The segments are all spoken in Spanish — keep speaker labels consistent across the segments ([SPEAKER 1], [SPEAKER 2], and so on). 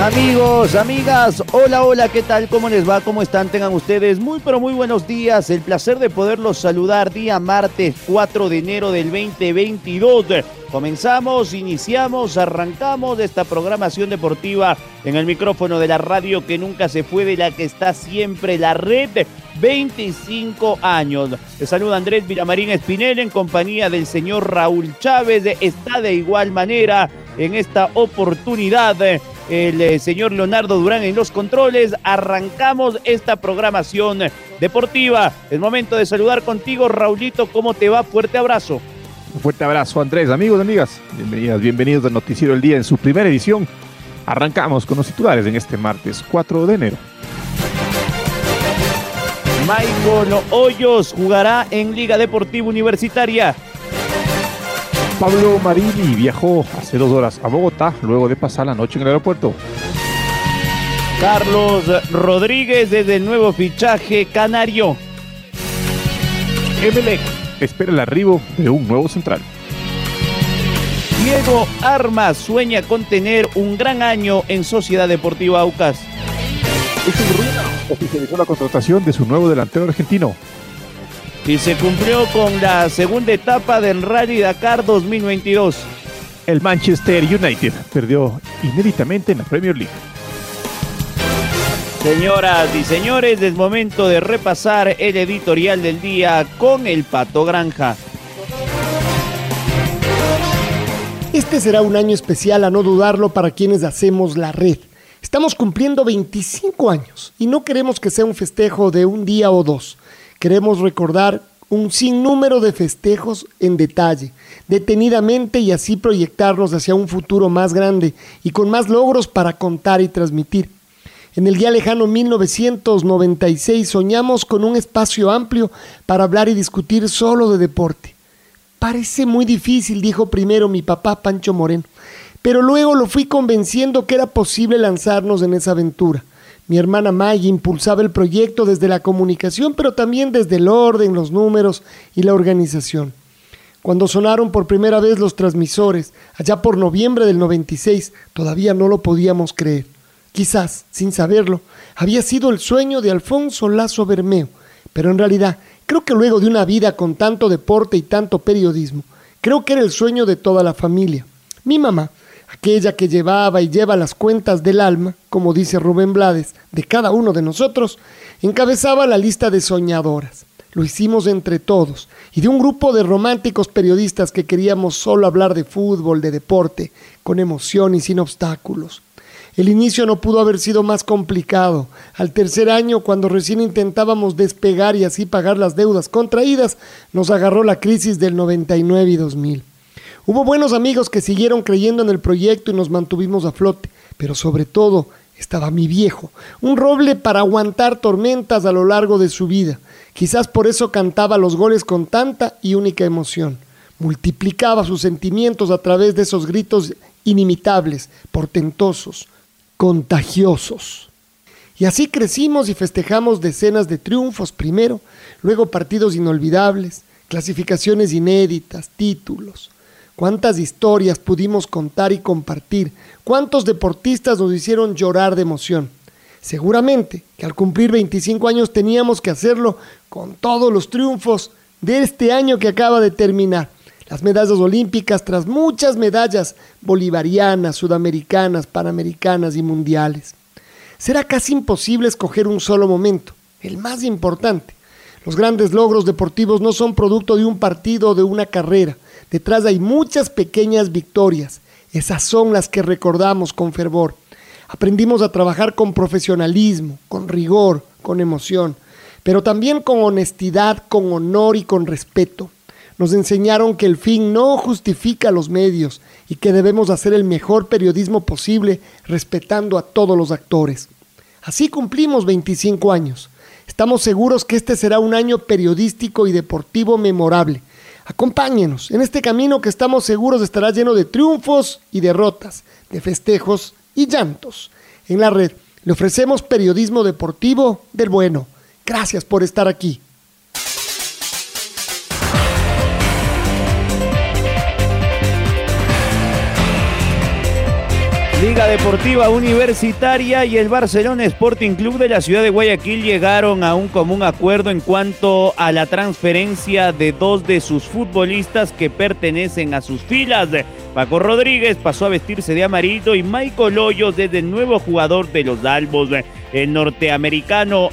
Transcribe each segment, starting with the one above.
[SPEAKER 1] Amigos, amigas, hola, hola, ¿qué tal? ¿Cómo les va? ¿Cómo están? Tengan ustedes muy, pero muy buenos días. El placer de poderlos saludar día martes 4 de enero del 2022. Comenzamos, iniciamos, arrancamos esta programación deportiva en el micrófono de la radio que nunca se fue, de la que está siempre la red. 25 años. Le saluda Andrés Villamarín Espinel en compañía del señor Raúl Chávez. Está de igual manera en esta oportunidad el eh, señor Leonardo Durán en los controles. Arrancamos esta programación deportiva. Es momento de saludar contigo, Raulito. ¿Cómo te va? Fuerte abrazo.
[SPEAKER 2] Un fuerte abrazo, Andrés. Amigos, amigas, bienvenidas, bienvenidos al Noticiero del Día en su primera edición. Arrancamos con los titulares en este martes 4 de enero.
[SPEAKER 1] Michael Hoyos jugará en Liga Deportiva Universitaria.
[SPEAKER 2] Pablo Marini viajó hace dos horas a Bogotá luego de pasar la noche en el aeropuerto.
[SPEAKER 1] Carlos Rodríguez desde el nuevo fichaje canario.
[SPEAKER 2] Emelec espera el arribo de un nuevo central.
[SPEAKER 1] Diego Armas sueña con tener un gran año en Sociedad Deportiva Aucas.
[SPEAKER 2] oficializó la contratación de su nuevo delantero argentino,
[SPEAKER 1] y se cumplió con la segunda etapa del Rally Dakar 2022.
[SPEAKER 2] El Manchester United perdió inéditamente en la Premier League.
[SPEAKER 1] Señoras y señores, es momento de repasar el editorial del día con el Pato Granja.
[SPEAKER 3] Este será un año especial, a no dudarlo, para quienes hacemos la red. Estamos cumpliendo 25 años y no queremos que sea un festejo de un día o dos. Queremos recordar un sinnúmero de festejos en detalle, detenidamente y así proyectarnos hacia un futuro más grande y con más logros para contar y transmitir. En el día lejano 1996 soñamos con un espacio amplio para hablar y discutir solo de deporte. Parece muy difícil, dijo primero mi papá Pancho Moreno, pero luego lo fui convenciendo que era posible lanzarnos en esa aventura. Mi hermana Maggie impulsaba el proyecto desde la comunicación, pero también desde el orden, los números y la organización. Cuando sonaron por primera vez los transmisores, allá por noviembre del 96, todavía no lo podíamos creer. Quizás, sin saberlo, había sido el sueño de Alfonso Lazo Bermeo, pero en realidad creo que luego de una vida con tanto deporte y tanto periodismo, creo que era el sueño de toda la familia. Mi mamá aquella que llevaba y lleva las cuentas del alma, como dice Rubén Blades, de cada uno de nosotros, encabezaba la lista de soñadoras. Lo hicimos entre todos y de un grupo de románticos periodistas que queríamos solo hablar de fútbol, de deporte, con emoción y sin obstáculos. El inicio no pudo haber sido más complicado. Al tercer año, cuando recién intentábamos despegar y así pagar las deudas contraídas, nos agarró la crisis del 99 y 2000. Hubo buenos amigos que siguieron creyendo en el proyecto y nos mantuvimos a flote, pero sobre todo estaba mi viejo, un roble para aguantar tormentas a lo largo de su vida. Quizás por eso cantaba los goles con tanta y única emoción. Multiplicaba sus sentimientos a través de esos gritos inimitables, portentosos, contagiosos. Y así crecimos y festejamos decenas de triunfos primero, luego partidos inolvidables, clasificaciones inéditas, títulos cuántas historias pudimos contar y compartir, cuántos deportistas nos hicieron llorar de emoción. Seguramente que al cumplir 25 años teníamos que hacerlo con todos los triunfos de este año que acaba de terminar. Las medallas olímpicas tras muchas medallas bolivarianas, sudamericanas, panamericanas y mundiales. Será casi imposible escoger un solo momento, el más importante. Los grandes logros deportivos no son producto de un partido o de una carrera, Detrás hay muchas pequeñas victorias. Esas son las que recordamos con fervor. Aprendimos a trabajar con profesionalismo, con rigor, con emoción, pero también con honestidad, con honor y con respeto. Nos enseñaron que el fin no justifica los medios y que debemos hacer el mejor periodismo posible respetando a todos los actores. Así cumplimos 25 años. Estamos seguros que este será un año periodístico y deportivo memorable. Acompáñenos en este camino que estamos seguros estará lleno de triunfos y derrotas, de festejos y llantos. En la red le ofrecemos periodismo deportivo del bueno. Gracias por estar aquí.
[SPEAKER 1] Liga Deportiva Universitaria y el Barcelona Sporting Club de la ciudad de Guayaquil llegaron a un común acuerdo en cuanto a la transferencia de dos de sus futbolistas que pertenecen a sus filas. Paco Rodríguez pasó a vestirse de amarillo y Michael Hoyos desde el nuevo jugador de los Albos, el norteamericano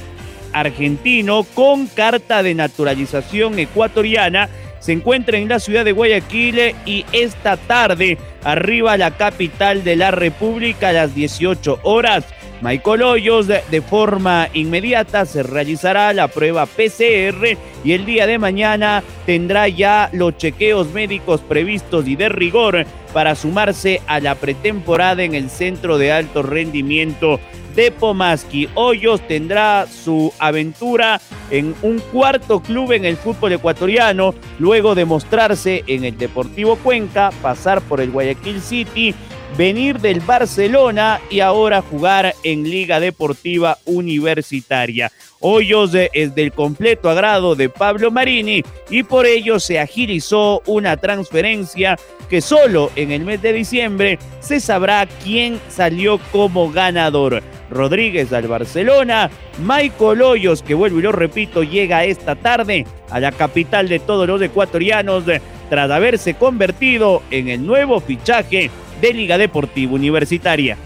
[SPEAKER 1] argentino con carta de naturalización ecuatoriana se encuentra en la ciudad de Guayaquil y esta tarde arriba a la capital de la República a las 18 horas. Michael Hoyos de forma inmediata se realizará la prueba PCR y el día de mañana tendrá ya los chequeos médicos previstos y de rigor para sumarse a la pretemporada en el centro de alto rendimiento de Pomaski. Hoyos tendrá su aventura en un cuarto club en el fútbol ecuatoriano, luego de mostrarse en el Deportivo Cuenca, pasar por el Guayaquil City, venir del Barcelona y ahora jugar en Liga Deportiva Universitaria. Hoyos es del completo agrado de Pablo Marini y por ello se agilizó una transferencia que solo en el mes de diciembre se sabrá quién salió como ganador. Rodríguez al Barcelona, Michael Hoyos, que vuelvo y lo repito, llega esta tarde a la capital de todos los ecuatorianos tras haberse convertido en el nuevo fichaje de Liga Deportiva Universitaria.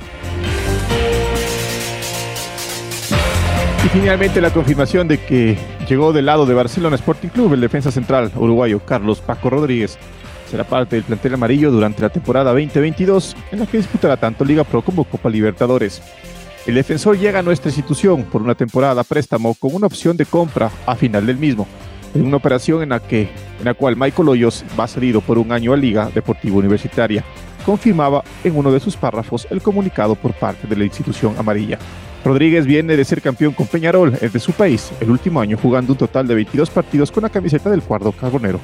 [SPEAKER 2] Y finalmente la confirmación de que llegó del lado de Barcelona Sporting Club el defensa central uruguayo Carlos Paco Rodríguez. Será parte del plantel amarillo durante la temporada 2022 en la que disputará tanto Liga Pro como Copa Libertadores. El defensor llega a nuestra institución por una temporada préstamo con una opción de compra a final del mismo, en una operación en la, que, en la cual Michael Hoyos va cedido por un año a Liga Deportiva Universitaria, confirmaba en uno de sus párrafos el comunicado por parte de la institución amarilla. Rodríguez viene de ser campeón con Peñarol, es de su país, el último año jugando un total de 22 partidos con la camiseta del cuadro carbonero.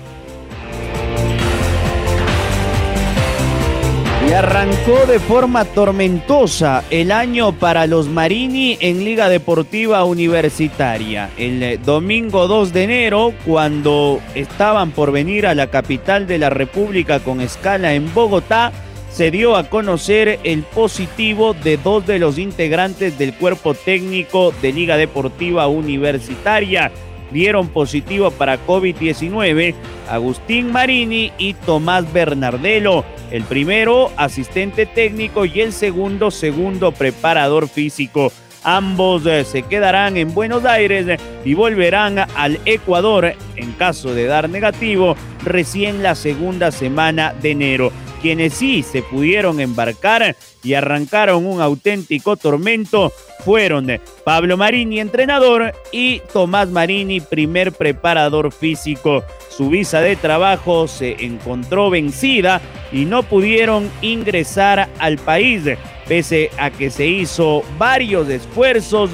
[SPEAKER 1] Arrancó de forma tormentosa el año para los Marini en Liga Deportiva Universitaria. El eh, domingo 2 de enero, cuando estaban por venir a la capital de la República con escala en Bogotá, se dio a conocer el positivo de dos de los integrantes del cuerpo técnico de Liga Deportiva Universitaria dieron positivo para COVID-19 Agustín Marini y Tomás Bernardelo. El primero, asistente técnico, y el segundo, segundo preparador físico. Ambos eh, se quedarán en Buenos Aires y volverán al Ecuador en caso de dar negativo recién la segunda semana de enero quienes sí se pudieron embarcar y arrancaron un auténtico tormento fueron Pablo Marini, entrenador, y Tomás Marini, primer preparador físico. Su visa de trabajo se encontró vencida y no pudieron ingresar al país, pese a que se hizo varios esfuerzos.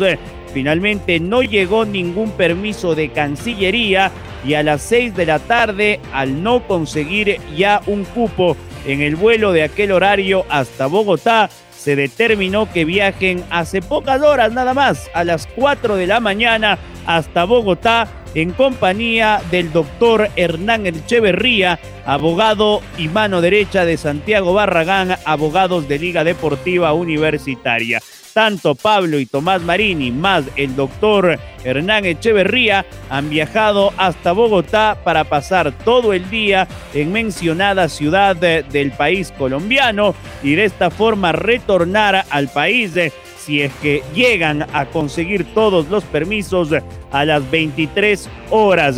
[SPEAKER 1] Finalmente no llegó ningún permiso de Cancillería y a las 6 de la tarde, al no conseguir ya un cupo en el vuelo de aquel horario hasta Bogotá, se determinó que viajen hace pocas horas nada más, a las 4 de la mañana hasta Bogotá, en compañía del doctor Hernán Echeverría, abogado y mano derecha de Santiago Barragán, abogados de Liga Deportiva Universitaria. Tanto Pablo y Tomás Marini, más el doctor Hernán Echeverría, han viajado hasta Bogotá para pasar todo el día en mencionada ciudad del país colombiano y de esta forma retornar al país si es que llegan a conseguir todos los permisos a las 23 horas.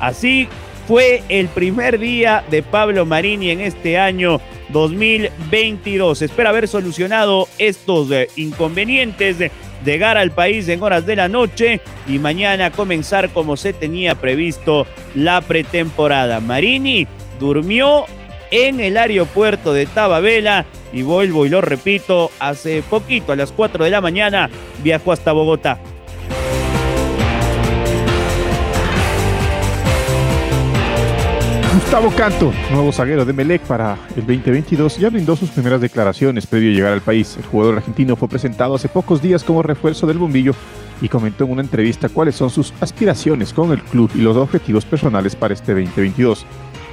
[SPEAKER 1] Así fue el primer día de Pablo Marini en este año 2022. Espera haber solucionado estos eh, inconvenientes, llegar al país en horas de la noche y mañana comenzar como se tenía previsto la pretemporada. Marini durmió en el aeropuerto de Tababela y vuelvo y lo repito, hace poquito, a las 4 de la mañana, viajó hasta Bogotá.
[SPEAKER 2] Gustavo Canto, nuevo zaguero de Melec para el 2022, ya brindó sus primeras declaraciones previo a llegar al país. El jugador argentino fue presentado hace pocos días como refuerzo del bombillo y comentó en una entrevista cuáles son sus aspiraciones con el club y los objetivos personales para este 2022.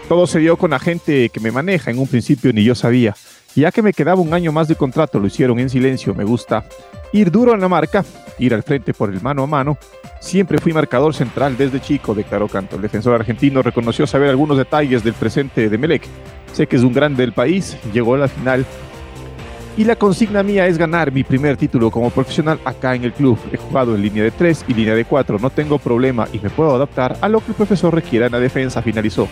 [SPEAKER 2] Todo se dio con la gente que me maneja, en un principio ni yo sabía. Ya que me quedaba un año más de contrato, lo hicieron en silencio. Me gusta ir duro en la marca, ir al frente por el mano a mano. Siempre fui marcador central desde chico, declaró Canto. El defensor argentino reconoció saber algunos detalles del presente de Melec. Sé que es un grande del país, llegó a la final. Y la consigna mía es ganar mi primer título como profesional acá en el club. He jugado en línea de 3 y línea de 4, no tengo problema y me puedo adaptar a lo que el profesor requiera en la defensa, finalizó.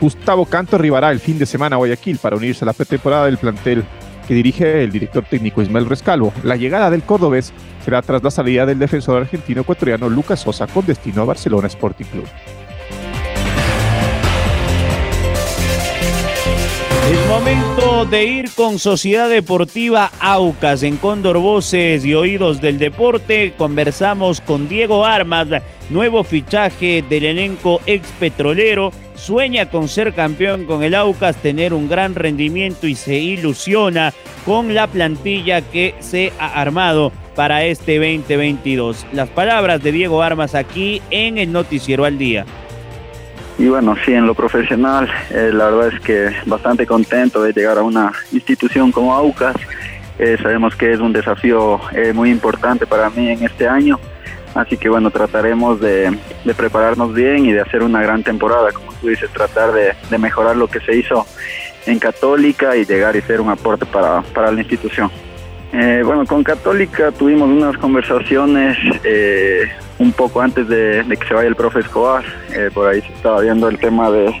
[SPEAKER 2] Gustavo Canto arribará el fin de semana a Guayaquil para unirse a la pretemporada del plantel que dirige el director técnico Ismael Rescalvo. La llegada del cordobés será tras la salida del defensor argentino ecuatoriano Lucas Sosa con destino a Barcelona Sporting Club.
[SPEAKER 1] Es momento de ir con Sociedad Deportiva Aucas en Cóndor Voces y Oídos del Deporte. Conversamos con Diego Armas, nuevo fichaje del elenco ex petrolero sueña con ser campeón con el Aucas, tener un gran rendimiento y se ilusiona con la plantilla que se ha armado para este 2022. Las palabras de Diego Armas aquí en el Noticiero al Día.
[SPEAKER 4] Y bueno, sí, en lo profesional, eh, la verdad es que bastante contento de llegar a una institución como Aucas. Eh, sabemos que es un desafío eh, muy importante para mí en este año. Así que bueno, trataremos de, prepararnos bien y de hacer una gran temporada, como dices, tratar de, mejorar lo que se hizo en Católica y llegar y ser un aporte para, la institución. Eh, bueno, con Católica tuvimos unas conversaciones eh, un poco antes de, que se vaya el profe Escobar, eh, por ahí se estaba viendo el tema de,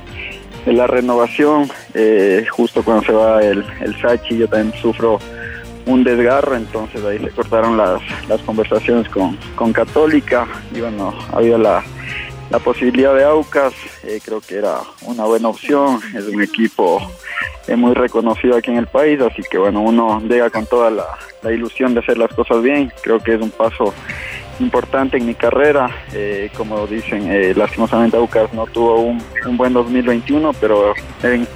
[SPEAKER 4] la renovación, justo cuando se va el, el Sachi yo también sufro un desgarro, entonces ahí se cortaron las, las conversaciones con, con Católica. Y bueno, había la, la posibilidad de Aucas, eh, creo que era una buena opción, es un equipo eh, muy reconocido aquí en el país, así que bueno, uno llega con toda la, ilusión de hacer las cosas bien, creo que es un paso importante en mi carrera, eh, como dicen, lastimosamente Aucas no tuvo un, buen 2021, pero en,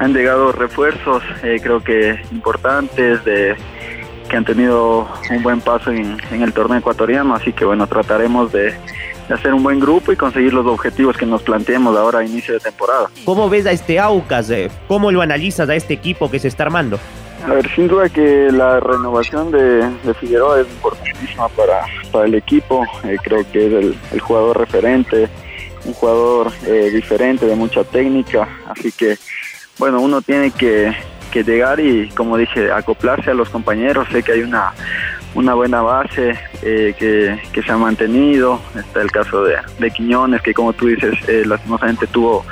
[SPEAKER 4] han llegado refuerzos, eh, creo que importantes, de, que han tenido un buen paso en, el torneo ecuatoriano, así que bueno, trataremos de, hacer un buen grupo y conseguir los objetivos que nos planteemos ahora a inicio de temporada.
[SPEAKER 1] ¿Cómo ves a este Aucas? Eh? ¿Cómo lo analizas a este equipo que se está armando?
[SPEAKER 4] A ver, sin duda que la renovación de, Figueroa es importantísima para, para el equipo, eh, creo que es el, jugador referente, un jugador diferente, de mucha técnica, así que bueno, uno tiene que, llegar y, como dije, acoplarse a los compañeros. Sé que hay una, una buena base eh, que, se ha mantenido. Está el caso de, Quiñones, que como tú dices, eh, lastimosamente tuvo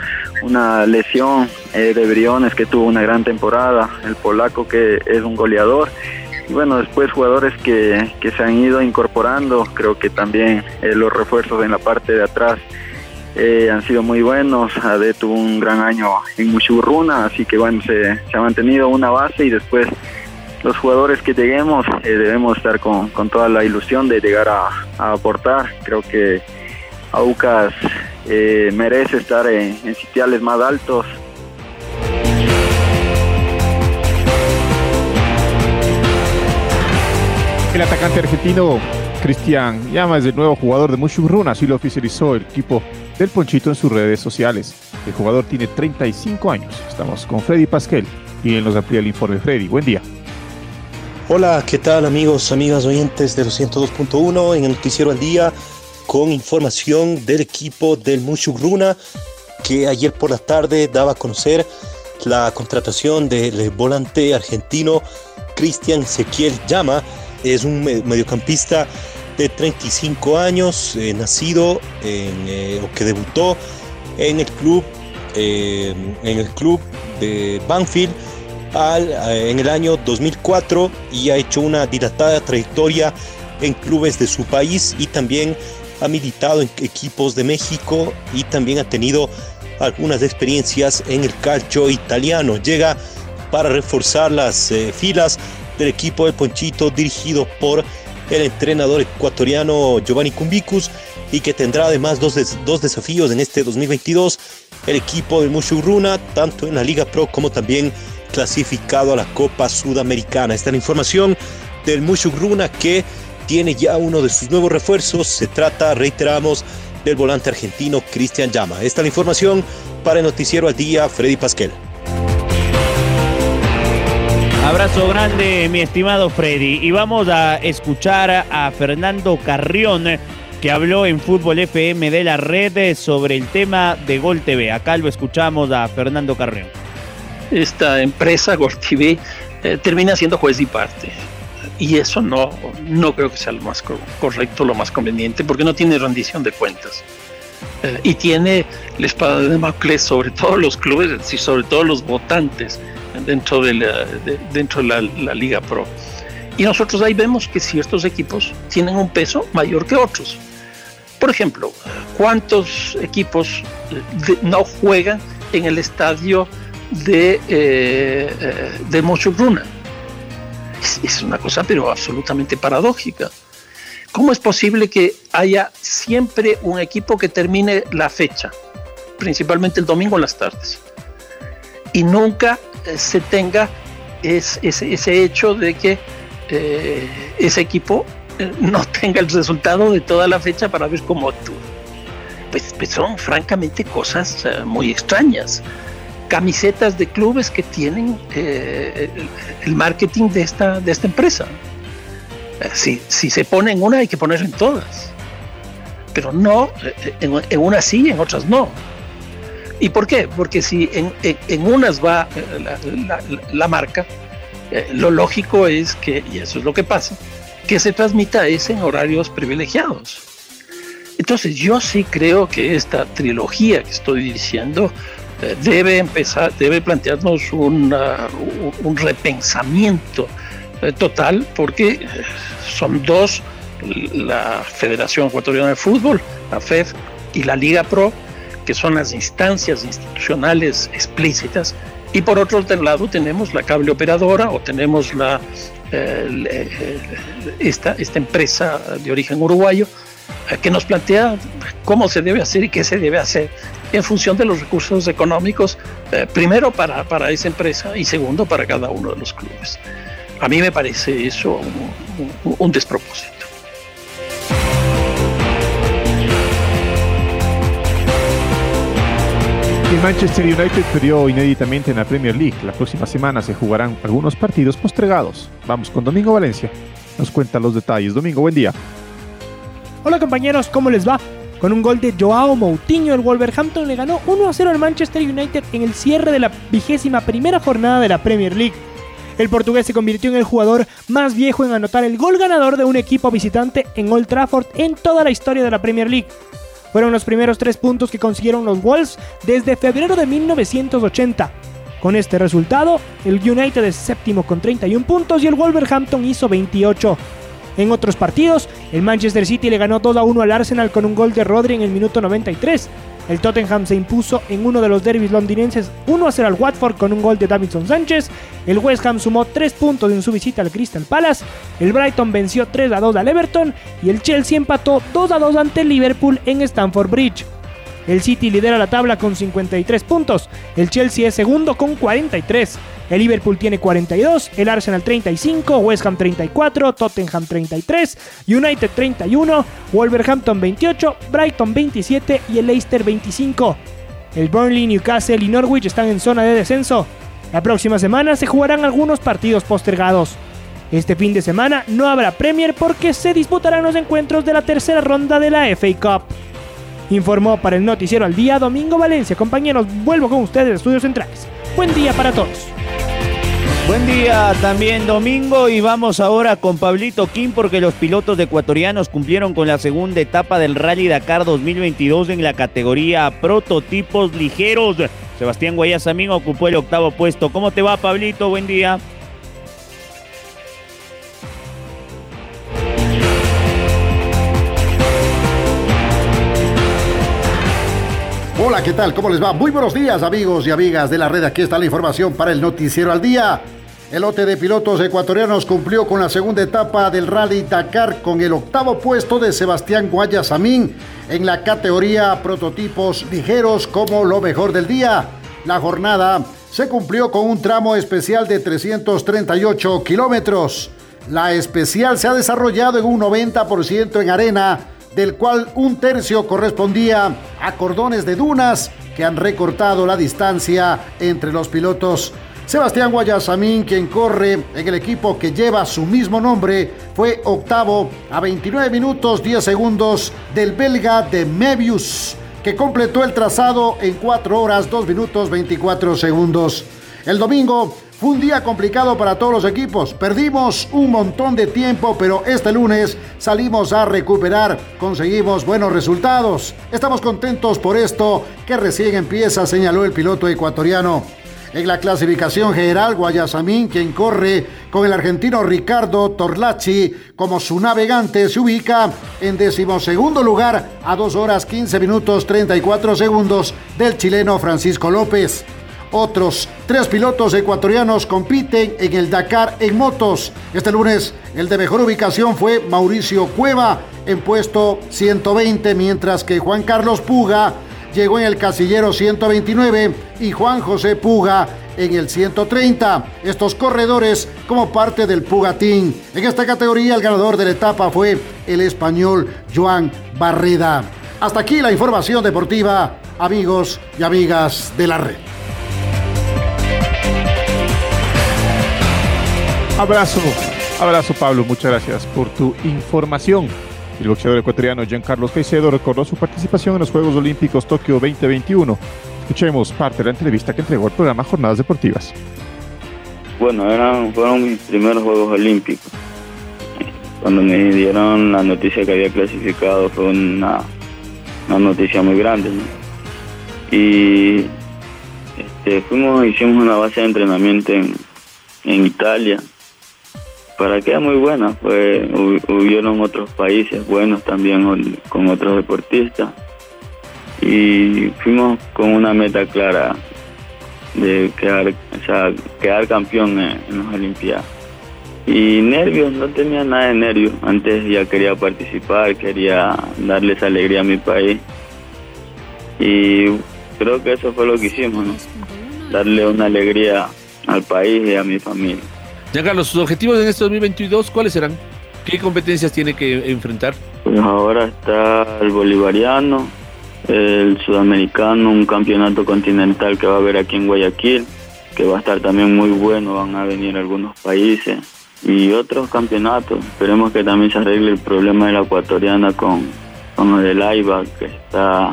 [SPEAKER 4] una lesión. Eh, de Briones, que tuvo una gran temporada. El polaco, que es un goleador. Y bueno, después jugadores que, que se han ido incorporando. Creo que también los refuerzos en la parte de atrás eh, han sido muy buenos. Ade tuvo un gran año en Muchurruna, así que bueno, se, ha mantenido una base y después los jugadores que lleguemos eh, debemos estar con, toda la ilusión de llegar a, aportar. Creo que Aucas eh, merece estar en, en sitiales más altos.
[SPEAKER 2] El atacante argentino Cristian Llama es el nuevo jugador de Mushurruna, así lo oficializó el equipo del Ponchito en sus redes sociales. El jugador tiene 35 años. Estamos con Freddy Pasquel y él nos amplía el informe. Freddy, buen día.
[SPEAKER 5] Hola, ¿qué tal amigos, amigas oyentes de 202.1 en el Noticiero al Día con información del equipo del Runa que ayer por la tarde daba a conocer la contratación del volante argentino Cristian Ezequiel Llama. Es un mediocampista de 35 años, eh, nacido eh, o que debutó en el club eh, en el club de Banfield eh, en el año 2004 y ha hecho una dilatada trayectoria en clubes de su país y también ha militado en equipos de México y también ha tenido algunas experiencias en el calcio italiano. Llega para reforzar las eh, filas del equipo del Ponchito dirigido por el entrenador ecuatoriano Giovanni Cumbicus y que tendrá además dos, dos desafíos en este 2022. El equipo del Mushuruna, tanto en la Liga Pro como también clasificado a la Copa Sudamericana. Esta es la información del Mushugruna que tiene ya uno de sus nuevos refuerzos. Se trata, reiteramos, del volante argentino Cristian Llama. Esta es la información para el Noticiero al Día, Freddy Pasquel.
[SPEAKER 1] Abrazo grande, mi estimado Freddy. Y vamos a escuchar a Fernando Carrión, que habló en Fútbol FM de la red sobre el tema de Gol TV. Acá lo escuchamos a Fernando Carrión.
[SPEAKER 6] Esta empresa, TV, eh, termina siendo juez y parte. Y eso no, no creo que sea lo más correcto, lo más conveniente, porque no tiene rendición de cuentas. Eh, y tiene la espada de Damocles sobre todos los clubes y sobre todos los votantes dentro de la, dentro de la, Liga Pro. Y nosotros ahí vemos que ciertos equipos tienen un peso mayor que otros. Por ejemplo, ¿cuántos equipos no juegan en el estadio de, eh, eh de Es, es, una cosa pero absolutamente paradójica. ¿Cómo es posible que haya siempre un equipo que termine la fecha, principalmente el domingo en las tardes, y nunca se tenga es, ese hecho de que eh, ese equipo eh, no tenga el resultado de toda la fecha para ver cómo actúa. Pues, pues son francamente cosas eh, muy extrañas. Camisetas de clubes que tienen el marketing de esta, de esta empresa. Si, si se pone en una hay que poner en todas. Pero no, en, en una sí, en otras no. ¿Y por qué? Porque si en, unas va eh, la, marca, eh, lo lógico es que, y eso es lo que pasa, que se transmita ese en horarios privilegiados. Entonces yo sí creo que esta trilogía que estoy diciendo eh, debe empezar, debe plantearnos un repensamiento total, porque son dos, la Federación Ecuatoriana de Fútbol, la FED, y la Liga Pro, que son las instancias institucionales explícitas, y por otro lado tenemos la cable operadora o tenemos la, eh, esta, esta empresa de origen uruguayo eh, que nos plantea cómo se debe hacer y qué se debe hacer en función de los recursos económicos, eh, primero para, para, esa empresa y segundo para cada uno de los clubes. A mí me parece eso un despropósito.
[SPEAKER 2] El Manchester United perdió inéditamente en la Premier League. La próxima semana se jugarán algunos partidos postregados. Vamos con Domingo Valencia. Nos cuenta los detalles. Domingo, buen día.
[SPEAKER 7] Hola compañeros, ¿cómo les va? Con un gol de Joao Moutinho, el Wolverhampton le ganó 1 a 0 al Manchester United en el cierre de la vigésima primera jornada de la Premier League. El portugués se convirtió en el jugador más viejo en anotar el gol ganador de un equipo visitante en Old Trafford en toda la historia de la Premier League. Fueron los primeros tres puntos que consiguieron los Wolves desde febrero de 1980. Con este resultado, el United es séptimo con 31 puntos y el Wolverhampton hizo 28. En otros partidos, el Manchester City le ganó 2 a 1 al Arsenal con un gol de Rodri en el minuto 93. El Tottenham se impuso en uno de los derbis londinenses 1 a 0 al Watford con un gol de Davidson Sánchez. El West Ham sumó 3 puntos en su visita al Crystal Palace. El Brighton venció 3 a 2 al Everton. Y el Chelsea empató 2 a 2 ante el Liverpool en Stamford Bridge. El City lidera la tabla con 53 puntos. El Chelsea es segundo con 43. El Liverpool tiene 42, el Arsenal 35, West Ham 34, Tottenham 33, United 31, Wolverhampton 28, Brighton 27 y el Leicester 25. El Burnley, Newcastle y Norwich están en zona de descenso. La próxima semana se jugarán algunos partidos postergados. Este fin de semana no habrá Premier porque se disputarán los encuentros de la tercera ronda de la FA Cup. Informó para el Noticiero al Día Domingo Valencia. Compañeros, vuelvo con ustedes de Estudios Centrales. Buen día para todos.
[SPEAKER 1] Buen día también domingo y vamos ahora con Pablito Kim porque los pilotos ecuatorianos cumplieron con la segunda etapa del Rally Dakar 2022 en la categoría prototipos ligeros. Sebastián Guayasamín ocupó el octavo puesto. ¿Cómo te va, Pablito? Buen día.
[SPEAKER 8] Hola, ¿qué tal? ¿Cómo les va? Muy buenos días, amigos y amigas de la red. Aquí está la información para el Noticiero al Día. El lote de pilotos ecuatorianos cumplió con la segunda etapa del Rally Dakar con el octavo puesto de Sebastián Guayasamín en la categoría prototipos ligeros como lo mejor del día. La jornada se cumplió con un tramo especial de 338 kilómetros. La especial se ha desarrollado en un 90% en arena del cual un tercio correspondía a cordones de dunas que han recortado la distancia entre los pilotos. Sebastián Guayasamín, quien corre en el equipo que lleva su mismo nombre, fue octavo a 29 minutos 10 segundos del belga de Mebius, que completó el trazado en 4 horas 2 minutos 24 segundos. El domingo fue un día complicado para todos los equipos. Perdimos un montón de tiempo, pero este lunes salimos a recuperar. Conseguimos buenos resultados. Estamos contentos por esto que recién empieza, señaló el piloto ecuatoriano. En la clasificación general, Guayasamín, quien corre con el argentino Ricardo Torlachi como su navegante, se ubica en decimosegundo lugar a 2 horas 15 minutos 34 segundos del chileno Francisco López. Otros tres pilotos ecuatorianos compiten en el Dakar en motos. Este lunes el de mejor ubicación fue Mauricio Cueva en puesto 120, mientras que Juan Carlos Puga llegó en el casillero 129 y Juan José Puga en el 130. Estos corredores como parte del Pugatín. En esta categoría el ganador de la etapa fue el español Joan Barreda. Hasta aquí la información deportiva, amigos y amigas de la red.
[SPEAKER 2] Abrazo, abrazo Pablo, muchas gracias por tu información. El boxeador ecuatoriano Giancarlo Caicedo recordó su participación en los Juegos Olímpicos Tokio 2021. Escuchemos parte de la entrevista que entregó el programa Jornadas Deportivas.
[SPEAKER 9] Bueno, eran, fueron mis primeros Juegos Olímpicos. Cuando me dieron la noticia que había clasificado fue una, una noticia muy grande. ¿no? Y este, fuimos, hicimos una base de entrenamiento en, en Italia para que era muy buena. Pues hubieron otros países buenos también con otros deportistas y fuimos con una meta clara de quedar, quedar campeón en, en las Olimpiadas. Y nervios, no tenía nada de nervios. Antes ya quería participar, quería darles alegría a mi país. Y creo que eso fue lo que hicimos, ¿no? Darle una alegría al país y a mi familia.
[SPEAKER 10] Ya Carlos, sus objetivos en este 2022, ¿cuáles serán? ¿Qué competencias tiene que enfrentar?
[SPEAKER 9] Pues ahora está el bolivariano, el sudamericano, un campeonato continental que va a haber aquí en Guayaquil, que va a estar también muy bueno, van a venir algunos países y otros campeonatos. Esperemos que también se arregle el problema de la ecuatoriana con, con lo del AIBA, que está,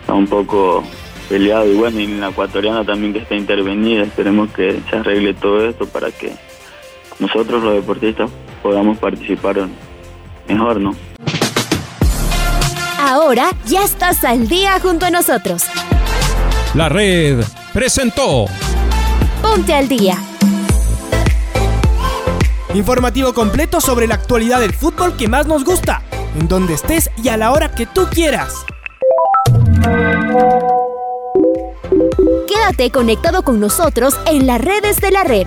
[SPEAKER 9] está un poco peleado y bueno, y en la ecuatoriana también que está intervenida. Esperemos que se arregle todo esto para que nosotros los deportistas podamos participar mejor, ¿no?
[SPEAKER 11] Ahora ya estás al día junto a nosotros.
[SPEAKER 12] La red presentó
[SPEAKER 11] Ponte al día.
[SPEAKER 7] Informativo completo sobre la actualidad del fútbol que más nos gusta, en donde estés y a la hora que tú quieras.
[SPEAKER 11] Quédate conectado con nosotros en las redes de la red.